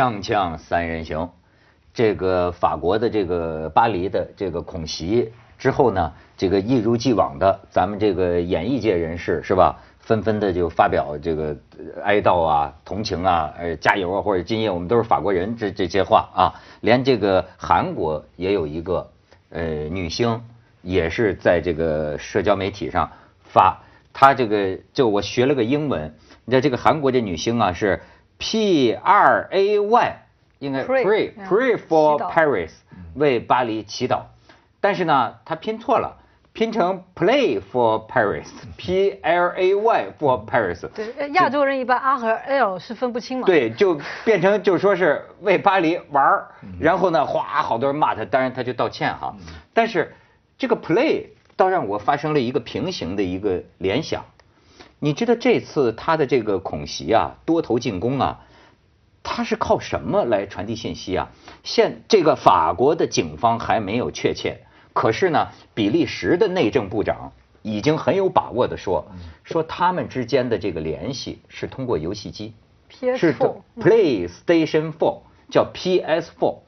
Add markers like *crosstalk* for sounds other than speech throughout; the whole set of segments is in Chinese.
锵锵三人行，这个法国的这个巴黎的这个恐袭之后呢，这个一如既往的，咱们这个演艺界人士是吧，纷纷的就发表这个哀悼啊、同情啊、呃加油啊，或者今夜我们都是法国人这这些话啊，连这个韩国也有一个呃女星，也是在这个社交媒体上发，她这个就我学了个英文，你知道这个韩国这女星啊是。P R A Y 应该 pray pray for Paris 为巴黎祈祷，但是呢，他拼错了，拼成 play for Paris *laughs* P L A Y for Paris。对，亚洲人一般 R 和 L 是分不清嘛。对，就变成就说是为巴黎玩儿，然后呢，哗，好多人骂他，当然他就道歉哈。但是这个 play 倒让我发生了一个平行的一个联想。你知道这次他的这个恐袭啊，多头进攻啊，他是靠什么来传递信息啊？现这个法国的警方还没有确切，可是呢，比利时的内政部长已经很有把握的说，说他们之间的这个联系是通过游戏机，是 PlayStation Four，叫 PS Four。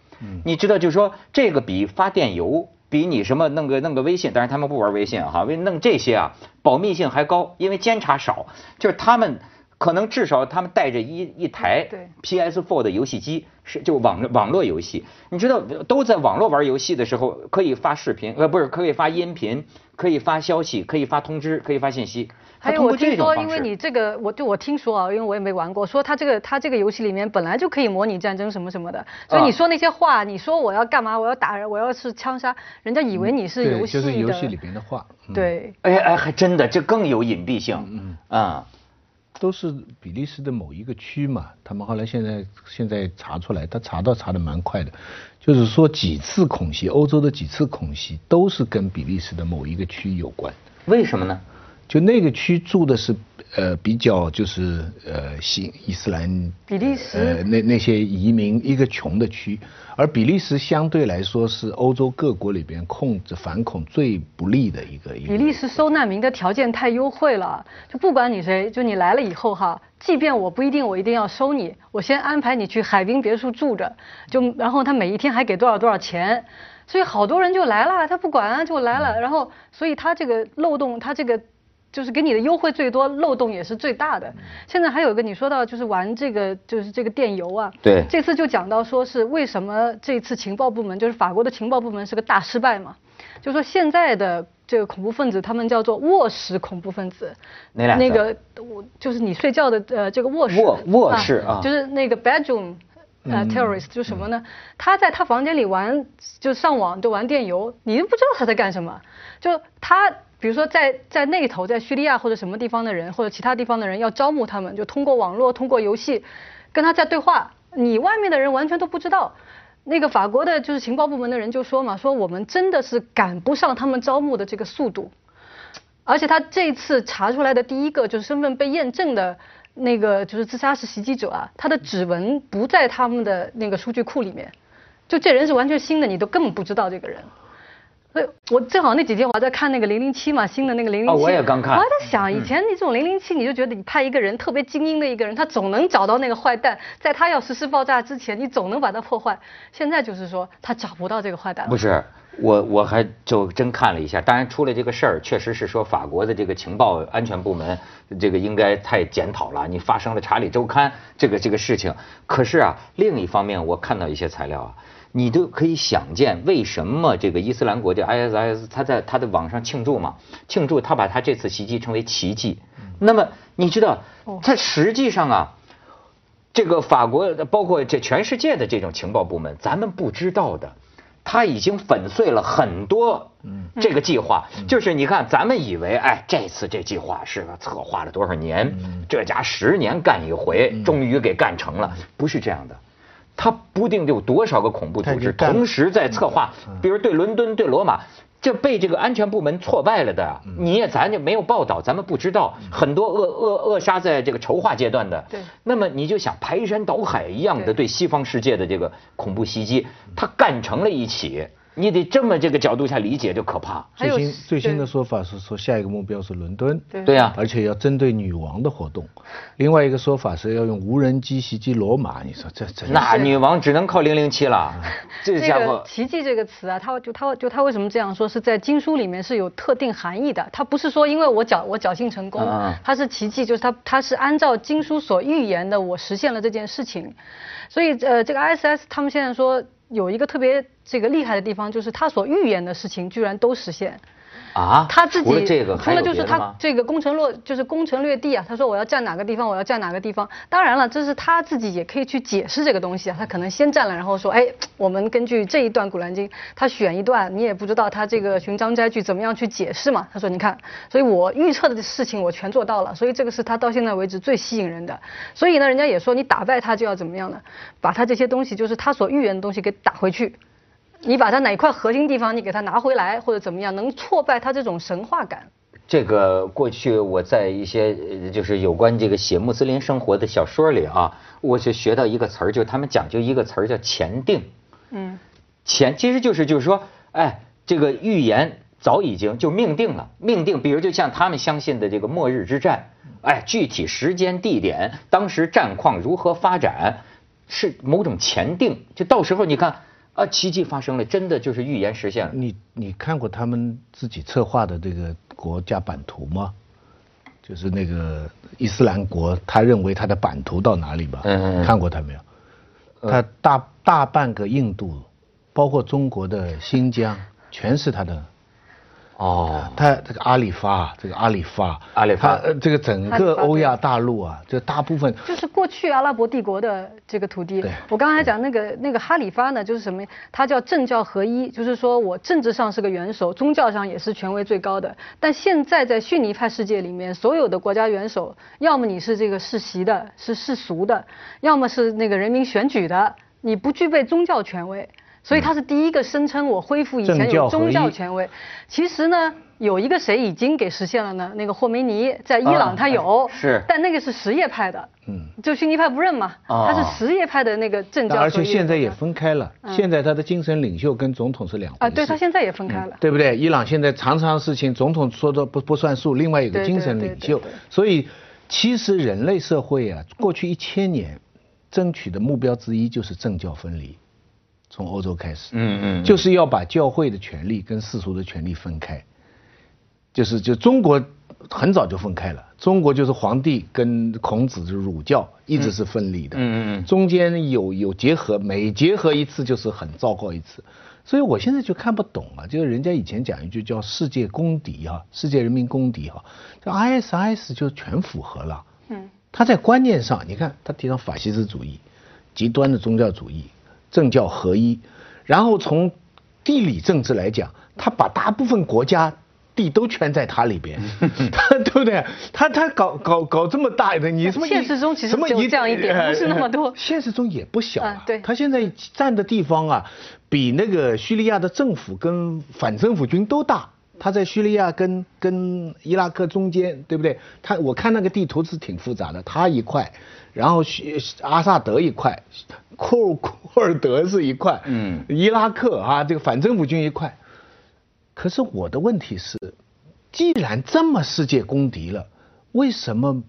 你知道，就是说这个比发电邮。比你什么弄个弄个微信，但是他们不玩微信哈，为弄这些啊，保密性还高，因为监察少，就是他们可能至少他们带着一一台 PS4 的游戏机，是就网网络游戏，你知道都在网络玩游戏的时候可以发视频，呃不是可以发音频，可以发消息，可以发通知，可以发信息。还有我听说，因为你这个，我就我听说啊，因为我也没玩过，说他这个他这个游戏里面本来就可以模拟战争什么什么的，所以你说那些话，你说我要干嘛，我要打人，我要是枪杀，人家以为你是游戏的，就是游戏里边的话。对。哎哎，还真的，这更有隐蔽性。嗯啊，都是比利时的某一个区嘛，他们后来现在现在查出来，他查到查的蛮快的，就是说几次恐袭，欧洲的几次恐袭都是跟比利时的某一个区有关。为什么呢？就那个区住的是，呃，比较就是呃新伊斯兰，比利时，呃那那些移民一个穷的区，而比利时相对来说是欧洲各国里边控制反恐最不利的一个。比利时收难民的条件太优惠了，就不管你谁，就你来了以后哈，即便我不一定我一定要收你，我先安排你去海滨别墅住着，就然后他每一天还给多少多少钱，所以好多人就来了，他不管啊就来了，然后所以他这个漏洞他这个。就是给你的优惠最多，漏洞也是最大的。现在还有一个你说到就是玩这个就是这个电邮啊，对，这次就讲到说是为什么这次情报部门就是法国的情报部门是个大失败嘛？就说现在的这个恐怖分子他们叫做卧室恐怖分子？那个我就是你睡觉的呃这个卧室卧卧室啊，就是那个 bedroom 呃 terrorist 就什么呢？他在他房间里玩就上网就玩电游，你都不知道他在干什么，就他。比如说，在在那头，在叙利亚或者什么地方的人，或者其他地方的人要招募他们，就通过网络，通过游戏，跟他在对话。你外面的人完全都不知道。那个法国的就是情报部门的人就说嘛，说我们真的是赶不上他们招募的这个速度。而且他这次查出来的第一个就是身份被验证的那个就是自杀式袭击者啊，他的指纹不在他们的那个数据库里面，就这人是完全新的，你都根本不知道这个人。以我正好那几天我还在看那个零零七嘛，新的那个零零七。我也刚看。我还在想，以前你这种零零七，你就觉得你派一个人特别精英的一个人，他总能找到那个坏蛋，在他要实施爆炸之前，你总能把他破坏。现在就是说，他找不到这个坏蛋。不是，我我还就真看了一下，当然出了这个事儿，确实是说法国的这个情报安全部门这个应该太检讨了。你发生了查理周刊这个这个事情，可是啊，另一方面我看到一些材料啊。你都可以想见，为什么这个伊斯兰国家 ISIS 他在他的网上庆祝嘛？庆祝他把他这次袭击称为奇迹。那么你知道，他实际上啊，这个法国包括这全世界的这种情报部门，咱们不知道的，他已经粉碎了很多这个计划。就是你看，咱们以为哎，这次这计划是个策划了多少年，这家十年干一回，终于给干成了，不是这样的。他不定有多少个恐怖组织同时在策划，比如对伦敦、对罗马，就被这个安全部门挫败了的。你也咱就没有报道，咱们不知道很多扼扼扼杀在这个筹划阶段的。对。那么你就想排山倒海一样的对西方世界的这个恐怖袭击，他干成了一起，你得这么这个角度下理解就可怕。最新最新的说法是说下一个目标是伦敦，对对呀、而且要针对女王的活动。另外一个说法是要用无人机袭击罗马，你说这这那女王只能靠零零七了，*laughs* 这这个家伙“奇迹”这个词啊，它就它就它为什么这样说？是在经书里面是有特定含义的。它不是说因为我侥我侥幸成功嗯嗯，它是奇迹，就是它它是按照经书所预言的，我实现了这件事情。所以呃，这个 ISS 他们现在说有一个特别这个厉害的地方，就是他所预言的事情居然都实现。啊，他自己除了这个，除了就是他？这个攻城略就是攻城略地啊，他说我要占哪个地方，我要占哪个地方。当然了，这是他自己也可以去解释这个东西啊，他可能先占了，然后说，哎，我们根据这一段《古兰经》，他选一段，你也不知道他这个寻章摘句怎么样去解释嘛。他说，你看，所以我预测的事情我全做到了，所以这个是他到现在为止最吸引人的。所以呢，人家也说你打败他就要怎么样呢？把他这些东西，就是他所预言的东西给打回去。你把他哪块核心地方你给他拿回来，或者怎么样，能挫败他这种神话感。这个过去我在一些呃就是有关这个写穆斯林生活的小说里啊，我就学到一个词儿，就是他们讲究一个词儿叫前定。嗯。前其实就是就是说，哎，这个预言早已经就命定了，命定，比如就像他们相信的这个末日之战，哎，具体时间、地点，当时战况如何发展，是某种前定，就到时候你看啊，奇迹发生了，真的就是预言实现了。你你看过他们自己策划的这个国家版图吗？就是那个伊斯兰国，他认为他的版图到哪里吧？嗯嗯嗯看过他没有？他大大半个印度，包括中国的新疆，全是他的。哦，他这个阿里发，这个阿里发，阿里发他呃这个整个欧亚大陆啊，就大部分就是过去阿拉伯帝国的这个土地对。我刚才讲那个那个哈里发呢，就是什么？他叫政教合一，就是说我政治上是个元首，宗教上也是权威最高的。但现在在逊尼派世界里面，所有的国家元首，要么你是这个世袭的，是世俗的，要么是那个人民选举的，你不具备宗教权威。所以他是第一个声称我恢复以前有宗教权威。其实呢，有一个谁已经给实现了呢？那个霍梅尼在伊朗他有，是。但那个是什叶派的，嗯。就逊尼派不认嘛，哦他是什叶派的那个政教而且现在也分开了，现在他的精神领袖跟总统是两回啊，对他现在也分开了。对不对？伊朗现在常常事情总统说的不不算数，另外有个精神领袖。所以其实人类社会啊，过去一千年争取的目标之一就是政教分离，从欧洲开始，嗯嗯就是要把教会的权利跟世俗的权利分开，就是就中国很早就分开了，中国就是皇帝跟孔子就是儒教一直是分离的，嗯嗯嗯。中间有有结合，每结合一次就是很糟糕一次，所以我现在就看不懂啊，就是人家以前讲一句叫世界公敌啊，世界人民公敌哈、这 ISIS 就全符合了，嗯，他在观念上，你看他提倡法西斯主义、极端的宗教主义、政教合一，然后从地理政治来讲，他把大部分国家地都圈在他里边，他 *laughs* 对不对？他他搞搞搞这么大的，你什么现实中其实只有什么一这样一点呃不是那么多。*laughs* 现实中也不小啊。对。他现在占的地方啊，比那个叙利亚的政府跟反政府军都大。他在叙利亚跟跟伊拉克中间，对不对？他我看那个地图是挺复杂的，他一块，然后叙阿萨德一块，库尔库尔德是一块，嗯伊拉克啊，这个反政府军一块。可是我的问题是，既然这么世界公敌了，为什么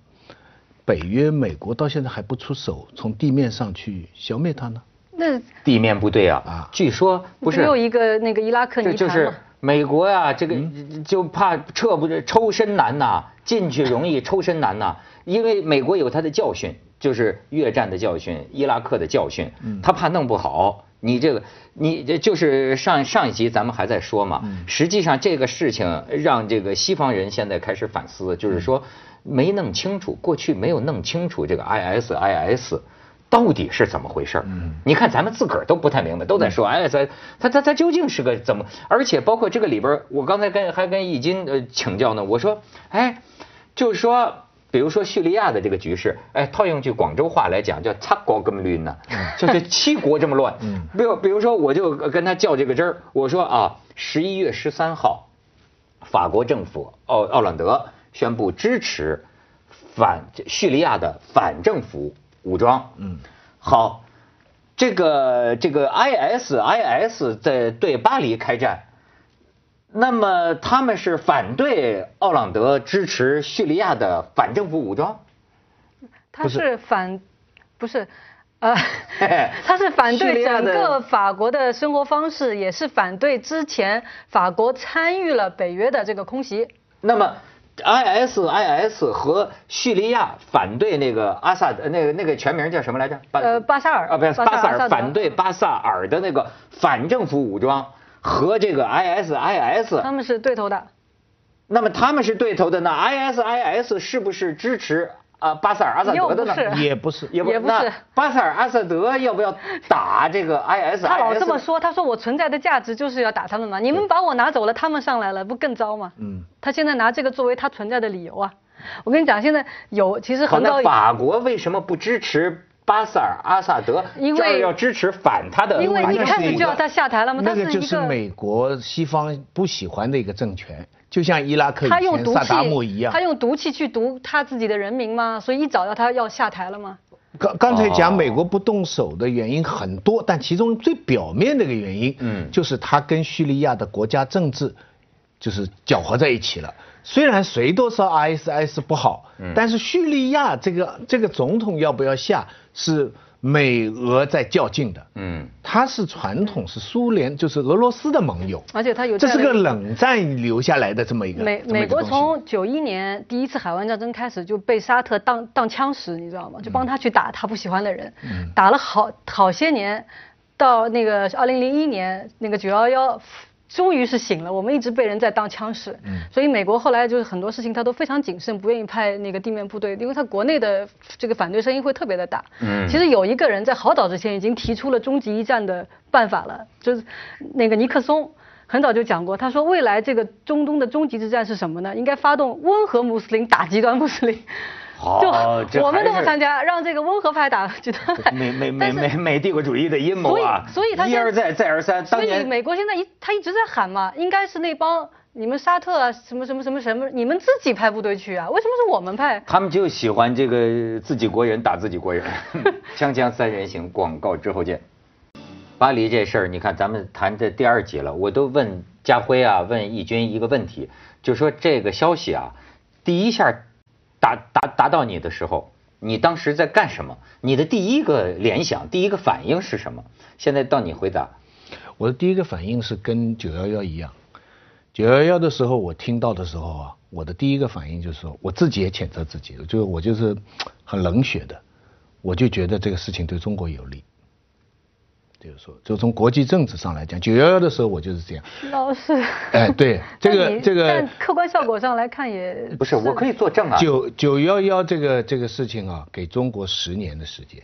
北约、美国到现在还不出手，从地面上去消灭他呢？那地面部队啊啊，据说不是只有一个那个伊拉克这就是泥潭嘛。美国呀、这个就怕撤不抽身难呐，进去容易抽身难呐，因为美国有它的教训，就是越战的教训、伊拉克的教训，他怕弄不好。你这个，你这就是上上一集咱们还在说嘛，实际上这个事情让这个西方人现在开始反思，就是说没弄清楚，过去没有弄清楚这个 ISIS。到底是怎么回事嗯，你看咱们自个儿都不太明白，都在说，哎，咱他他他究竟是个怎么？而且包括这个里边，我刚才跟还跟易经呃请教呢，我说，哎，就是说，比如说叙利亚的这个局势，哎，套用句广州话来讲，叫七国这么乱呢，就是七国这么乱。嗯，比如比如说，我就跟他较这个真儿，我说啊，十一月十三号，法国政府奥奥朗德宣布支持反叙利亚的反政府武装。嗯，好，这个这个 ISIS 在对巴黎开战，那么他们是反对奥朗德支持叙利亚的反政府武装？他是反，不是，呃，*laughs* 他是反对整个法国的生活方式，也是反对之前法国参与了北约的这个空袭。那么。ISIS 和叙利亚反对那个阿萨德，那个那个全名叫什么来着？巴呃，巴萨尔啊，不是巴萨尔反对巴萨尔的那个反政府武装和这个 ISIS，他们是对头的。那么他们是对头的，那 ISIS 是不是支持？啊，巴塞尔阿萨德的呢？也不是，也不是。巴塞尔阿萨德要不要打这个 *laughs* IS？他老这么说，他说我存在的价值就是要打他们嘛。你们把我拿走了，他们上来了，不更糟吗？嗯。他现在拿这个作为他存在的理由啊。我跟你讲，现在有其实很多。法国为什么不支持巴塞尔阿萨德？因为要支持反他的。因为一开始就要他下台了吗？那个就是美国西方不喜欢的一个政权。就像伊拉克以前萨达姆一样，他用毒气去毒他自己的人民吗？所以一早要他要下台了吗？刚刚才讲美国不动手的原因很多，但其中最表面的一个原因，嗯，就是他跟叙利亚的国家政治就是搅和在一起了。虽然谁都说 ISIS 不好，但是叙利亚这个这个总统要不要下是。美俄在较劲的，嗯，他是传统是苏联，就是俄罗斯的盟友，而且他有这是个冷战留下来的这么一个美美国从九一年第一次海湾战争开始就被沙特当当枪使，你知道吗？就帮他去打他不喜欢的人，打了好好些年，到那个二零零一年那个九幺幺。终于是醒了，我们一直被人在当枪使，所以美国后来就是很多事情他都非常谨慎，不愿意派那个地面部队，因为他国内的这个反对声音会特别的大。嗯，其实有一个人在好早之前已经提出了终极一战的办法了，就是那个尼克松很早就讲过，他说未来这个中东的终极之战是什么呢？应该发动温和穆斯林打极端穆斯林。就我们都不参加，让这个温和派打极端派。美 *laughs* 美美美美帝国主义的阴谋啊！所以，所以他一而再，再而三。所以美国现在一他一直在喊嘛，应该是那帮你们沙特啊，什么什么什么什么，你们自己派部队去啊？为什么是我们派？他们就喜欢这个自己国人打自己国人。*laughs* 锵锵三人行，广告之后见。巴黎这事儿，你看咱们谈这第二集了，我都问家辉啊，问义军一个问题，就说这个消息啊，第一下。达达达到你的时候，你当时在干什么？你的第一个联想、第一个反应是什么？现在到你回答。我的第一个反应是跟九幺幺一样。九幺幺的时候，我听到的时候啊，我的第一个反应就是说，我自己也谴责自己，就我就是很冷血的，我就觉得这个事情对中国有利。就是说，就从国际政治上来讲，九幺幺的时候我就是这样。老师。哎，对，这 *laughs* 个这个。但客观效果上来看也。不是，我可以作证啊。九九幺幺这个这个事情啊，给中国十年的时间。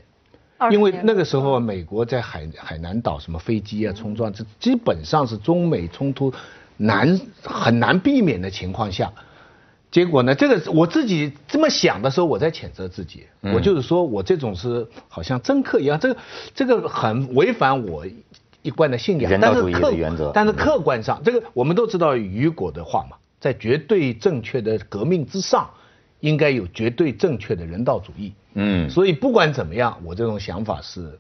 因为那个时候美国在海海南岛什么飞机啊冲撞，这基本上是中美冲突难很难避免的情况下。结果呢？这个我自己这么想的时候，我在谴责自己。我就是说我这种是好像政客一样，这个这个很违反我一贯的信仰。人道主义的原则。但是客观上，这个我们都知道雨果的话嘛，在绝对正确的革命之上，应该有绝对正确的人道主义。嗯。所以不管怎么样，我这种想法是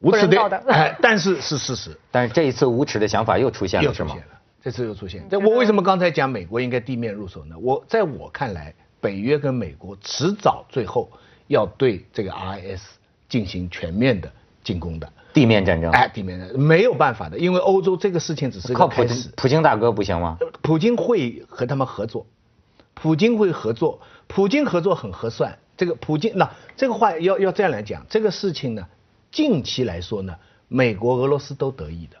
无耻的。哎，但是是事实。但是这一次无耻的想法又出现了，是吗？这次又出现，这我为什么刚才讲美国应该地面入手呢？我在我看来，北约跟美国迟早最后要对这个 IS 进行全面的进攻的地面战争。哎，地面战争没有办法的，因为欧洲这个事情只是靠普京，普京大哥不行吗？普京会和他们合作，普京会合作，普京合作很合算。这个普京那这个话要要这样来讲，这个事情呢，近期来说呢，美国、俄罗斯都得益的。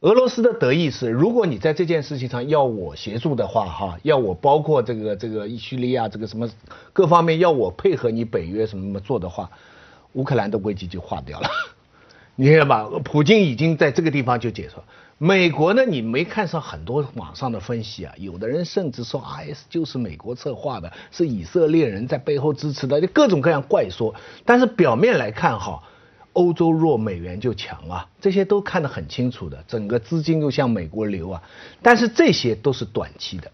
俄罗斯的得意是，如果你在这件事情上要我协助的话，哈，要我包括这个这个叙利亚这个什么各方面要我配合你北约什么什么做的话，乌克兰的危机就化掉了，*laughs* 你看吧？普京已经在这个地方就解说，美国呢，你没看上很多网上的分析啊，有的人甚至说 IS 就是美国策划的，是以色列人在背后支持的，各种各样怪说，但是表面来看哈。欧洲弱，美元就强啊，这些都看得很清楚的。整个资金又向美国流啊，但是这些都是短期的，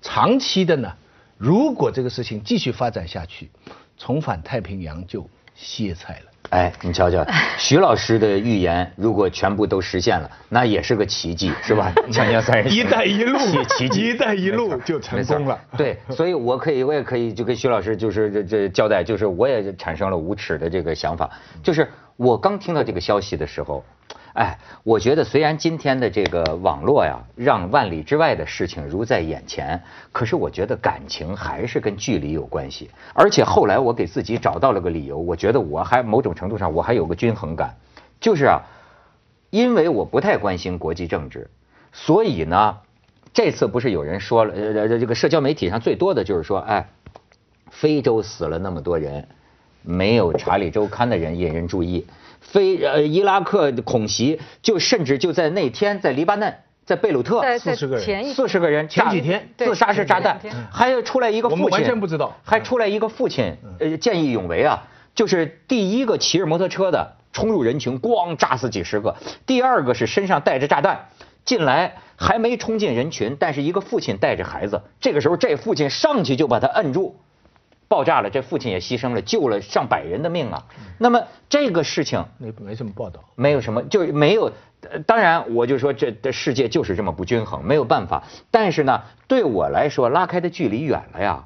长期的呢？如果这个事情继续发展下去，重返太平洋就歇菜了。哎，你瞧瞧，*laughs* 徐老师的预言如果全部都实现了，那也是个奇迹，是吧？锵锵三人行，一带一路奇奇迹，*laughs* 一带一路就成功了。对，所以我可以，我也可以就跟徐老师就是这这交代，就是我也产生了无耻的这个想法，就是我刚听到这个消息的时候。哎，我觉得虽然今天的这个网络呀，让万里之外的事情如在眼前，可是我觉得感情还是跟距离有关系。而且后来我给自己找到了个理由，我觉得我还某种程度上我还有个均衡感，就是啊，因为我不太关心国际政治，所以呢，这次不是有人说了，呃，这个社交媒体上最多的就是说，哎，非洲死了那么多人，没有《查理周刊》的人引人注意。非呃伊拉克恐袭，就甚至就在那天，在黎巴嫩，在贝鲁特，四十个人，四十个人，前几天自杀式炸弹，还有出来一个父亲，完全不知道，还出来一个父亲，呃见义勇为啊，就是第一个骑着摩托车的冲入人群，咣炸死几十个，第二个是身上带着炸弹进来，还没冲进人群，但是一个父亲带着孩子，这个时候这父亲上去就把他摁住。爆炸了，这父亲也牺牲了，救了上百人的命啊。那么这个事情没没什么报道，没有什么，就没有。当然，我就说这这世界就是这么不均衡，没有办法。但是呢，对我来说，拉开的距离远了呀，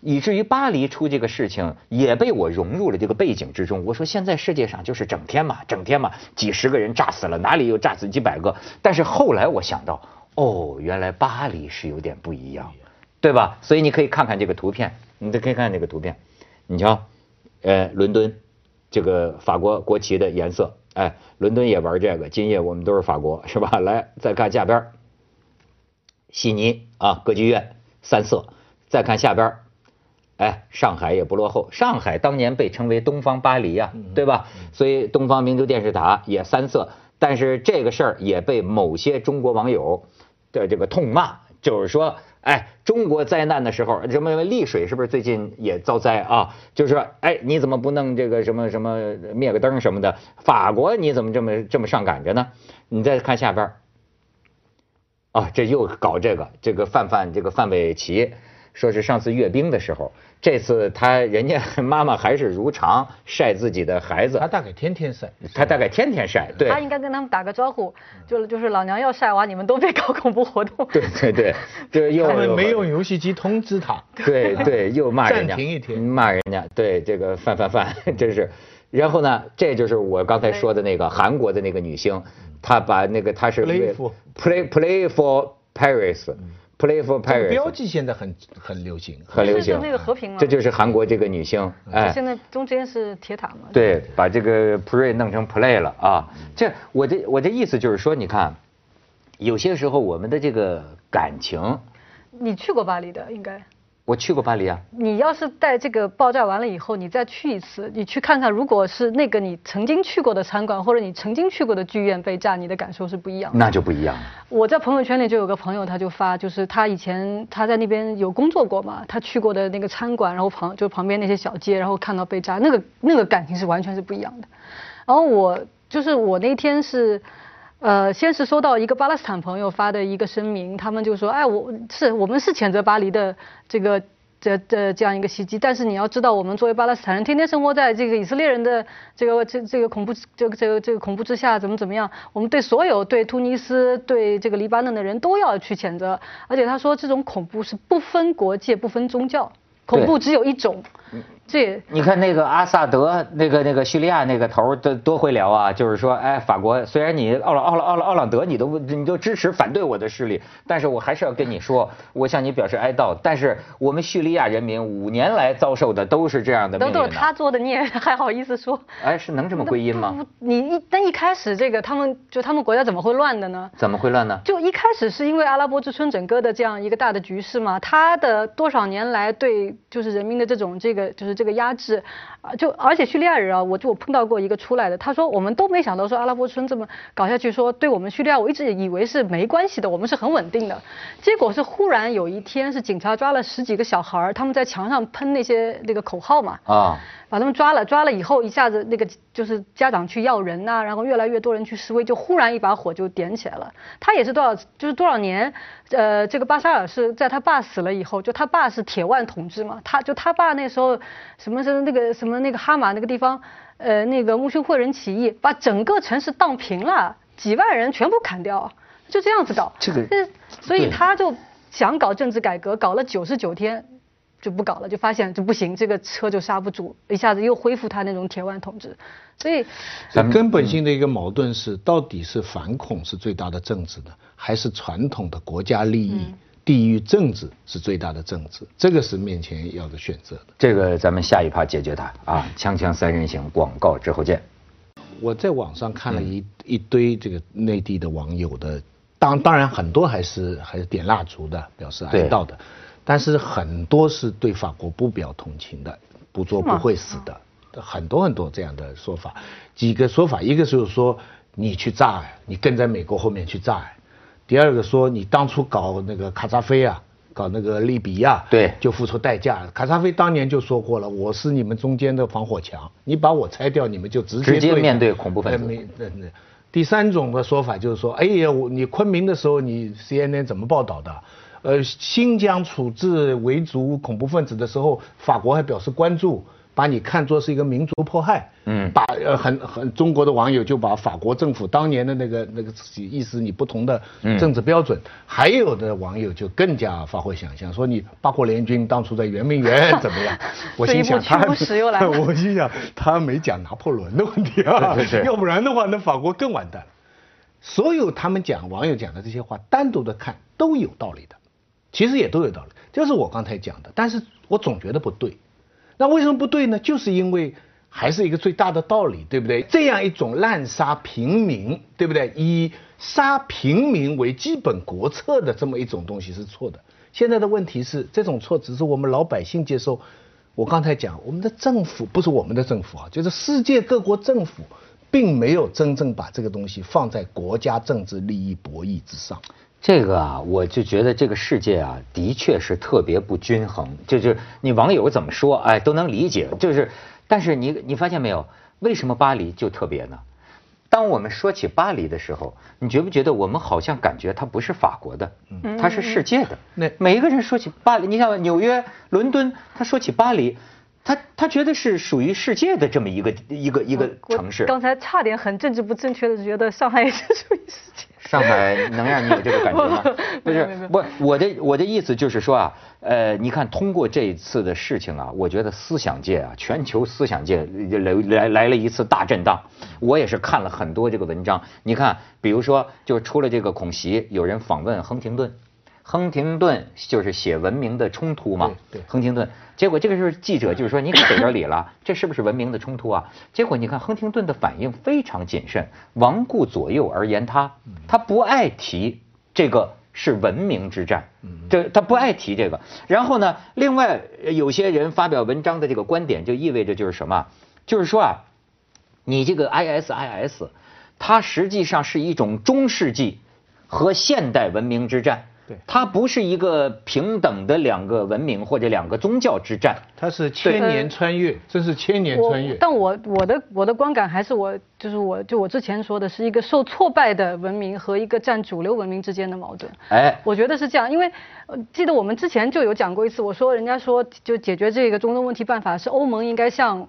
以至于巴黎出这个事情也被我融入了这个背景之中。我说现在世界上就是整天嘛，整天嘛，几十个人炸死了，哪里又炸死几百个？但是后来我想到，哦，原来巴黎是有点不一样，对吧？所以你可以看看这个图片。你都可以看这个图片，你瞧，呃，伦敦，这个法国国旗的颜色，哎，伦敦也玩这个，今夜我们都是法国，*laughs* 是吧？来，再看下边，悉尼啊，歌剧院三色，再看下边，哎，上海也不落后，上海当年被称为东方巴黎呀，对吧？所以东方明珠电视塔也三色，但是这个事儿也被某些中国网友的这个痛骂，就是说。哎，中国灾难的时候，什么丽水是不是最近也遭灾啊？就是说，哎，你怎么不弄这个什么什么灭个灯什么的？法国你怎么这么这么上赶着呢？你再看下边啊，这又搞这个，这个范范这个范玮琪。说是上次阅兵的时候，这次他人家 *laughs* 妈妈还是如常晒自己的孩子。他大概天天晒，他大概天天晒。对。他应该跟他们打个招呼，就就是老娘要晒娃，你们都别搞恐怖活动。对对对，*laughs* 就又他们没用游戏机通知他。*laughs* 对对，又骂人家，暂停一停，骂人家。对这个范范范，真是。然后呢，这就是我刚才说的那个韩国的那个女星，她把那个她是 play for play play for Paris。Play for Paris，标记现在很很流行，很流行。那个和平这就是韩国这个女星，哎，现在中间是铁塔嘛。对，把这个 Play 弄成 Play 了啊！这我这我这意思就是说，你看，有些时候我们的这个感情，你去过巴黎的应该。我去过巴黎啊。你要是带这个爆炸完了以后，你再去一次，你去看看，如果是那个你曾经去过的餐馆或者你曾经去过的剧院被炸，你的感受是不一样的。那就不一样。我在朋友圈里就有个朋友，他就发，就是他以前他在那边有工作过嘛，他去过的那个餐馆，然后旁就旁边那些小街，然后看到被炸，那个那个感情是完全是不一样的。然后我就是我那天是。呃，先是收到一个巴勒斯坦朋友发的一个声明，他们就说，哎，我是我们是谴责巴黎的这个这这这样一个袭击，但是你要知道，我们作为巴勒斯坦人，天天生活在这个以色列人的这个这这个恐怖这个这个这个恐怖之下，怎么怎么样，我们对所有对突尼斯对这个黎巴嫩的人都要去谴责，而且他说这种恐怖是不分国界不分宗教，恐怖只有一种。这你看那个阿萨德那个那个叙利亚那个头多多会聊啊，就是说，哎，法国虽然你奥朗奥朗奥朗奥朗德你都你都支持反对我的势力，但是我还是要跟你说，我向你表示哀悼。但是我们叙利亚人民五年来遭受的都是这样的命运。都是他做的，你也 *laughs* 还好意思说？哎，是能这么归因吗？你一但一开始这个他们就他们国家怎么会乱的呢？怎么会乱呢？就一开始是因为阿拉伯之春整个的这样一个大的局势嘛，他的多少年来对就是人民的这种这个就是这个压制。啊，就而且叙利亚人啊，我就我碰到过一个出来的，他说我们都没想到说阿拉伯春这么搞下去，说对我们叙利亚，我一直以为是没关系的，我们是很稳定的，结果是忽然有一天是警察抓了十几个小孩他们在墙上喷那些那个口号嘛，啊，把他们抓了，抓了以后一下子那个就是家长去要人呐，然后越来越多人去示威，就忽然一把火就点起来了。他也是多少就是多少年，呃，这个巴沙尔是在他爸死了以后，就他爸是铁腕统治嘛，他就他爸那时候什么什么那个什么那个哈马那个地方，呃，那个木须会人起义，把整个城市荡平了，几万人全部砍掉，就这样子搞。这个呃所以他就想搞政治改革，搞了九十九天。就不搞了，就发现就不行，这个车就刹不住，一下子又恢复他那种铁腕统治，所以所以根本性的一个矛盾是，到底是反恐是最大的政治呢，还是传统的国家利益、地域政治是最大的政治？这个是面前要的选择的。这个咱们下一趴解决它啊！锵锵三人行，广告之后见。我在网上看了一、一堆这个内地的网友的，当当然很多还是还是点蜡烛的，表示哀悼的，但是很多是对法国不表同情的，不做不会死的，很多很多这样的说法。几个说法，一个就是说你去炸呀，你跟在美国后面去炸呀；第二个说你当初搞那个卡扎菲啊。搞那个利比亚，对就付出代价。卡扎菲当年就说过了，我是你们中间的防火墙，你把我拆掉，你们就直接直接面对恐怖分子第三种的说法就是说，哎呀，我你昆明的时候，你 CNN 怎么报道的？呃，新疆处置维族恐怖分子的时候，法国还表示关注，把你看作是一个民族迫害。嗯把呃很很中国的网友就把法国政府当年的那个那个意思你不同的嗯政治标准，还有的网友就更加发挥想象，说你八国联军当初在圆明园 *laughs* 怎么样？我心想他 *laughs* 我心想他没讲拿破仑的问题啊，对对对要不然的话，那法国更完蛋了。所有他们讲网友讲的这些话，单独的看都有道理的，其实也都有道理，就是我刚才讲的，但是我总觉得不对。那为什么不对呢？就是因为还是一个最大的道理，对不对？这样一种滥杀平民，对不对？以杀平民为基本国策的这么一种东西是错的。现在的问题是，这种错只是我们老百姓接受。我刚才讲，我们的政府不是我们的政府啊，就是世界各国政府，并没有真正把这个东西放在国家政治利益博弈之上。这个啊，我就觉得这个世界啊，的确是特别不均衡。就是你网友怎么说，哎，都能理解。就是，但是你你发现没有，为什么巴黎就特别呢？当我们说起巴黎的时候，你觉不觉得我们好像感觉它不是法国的，它是世界的？那每一个人说起巴黎，你像纽约、伦敦，他说起巴黎，他他觉得是属于世界的这么一个一个一个城市。刚才差点很政治不正确的觉得上海也是属于世界。上海能让你有这个感觉吗？*laughs* 不是不，我的我的意思就是说啊，呃，你看通过这一次的事情啊，我觉得思想界啊，全球思想界来来来了一次大震荡。我也是看了很多这个文章，你看，比如说就出了这个恐袭，有人访问亨廷顿，亨廷顿就是写文明的冲突嘛，亨廷顿。结果这个时候记者就是说你可逮着理了，*laughs* 这是不是文明的冲突啊？结果你看亨廷顿的反应非常谨慎，罔顾左右而言他，他不爱提这个是文明之战，这他不爱提这个。然后呢，另外呃有些人发表文章的这个观点，就意味着就是什么？就是说啊，你这个 ISIS，它实际上是一种中世纪和现代文明之战。对它不是一个平等的两个文明或者两个宗教之战。它是千年穿越，这是千年穿越。但我我的我的观感还是我就是我就我之前说的是一个受挫败的文明和一个占主流文明之间的矛盾。哎，我觉得是这样，因为呃记得我们之前就有讲过一次，我说人家说就解决这个中东问题办法是欧盟应该向。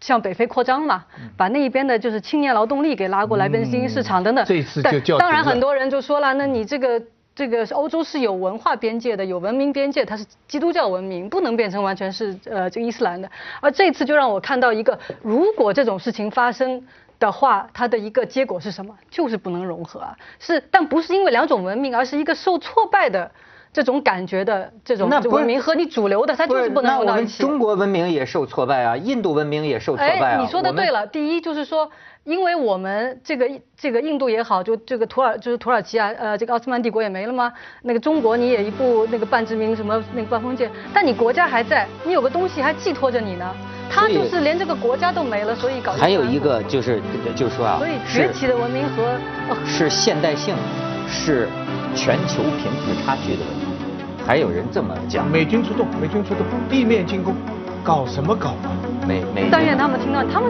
向北非扩张嘛，把那一边的就是青年劳动力给拉过来，变成新兴市场等等。这一次就叫当然很多人就说了，那你这个这个欧洲是有文化边界的，有文明边界，它是基督教文明，不能变成完全是呃这个伊斯兰的。而这次就让我看到一个，如果这种事情发生。的话，它的一个结果是什么？就是不能融合啊！是，但不是因为两种文明，而是一个受挫败的这种感觉的这种文明和你主流的，它就是不能融到一起。中国文明也受挫败啊，印度文明也受挫败啊。哎，你说的对了。第一就是说，因为我们这个这个印度也好，就这个土耳就是土耳其啊，呃，这个奥斯曼帝国也没了吗？那个中国你也一部那个半殖民什么那个半封建，但你国家还在，你有个东西还寄托着你呢。他就是连这个国家都没了，所以搞。还有一个就是就是说啊，所以是崛起的文明和哦是现代性，是全球贫富差距的问题。还有人这么讲，美军出动，美军出动，地面进攻，搞什么搞啊？美美。但愿他们听到他们。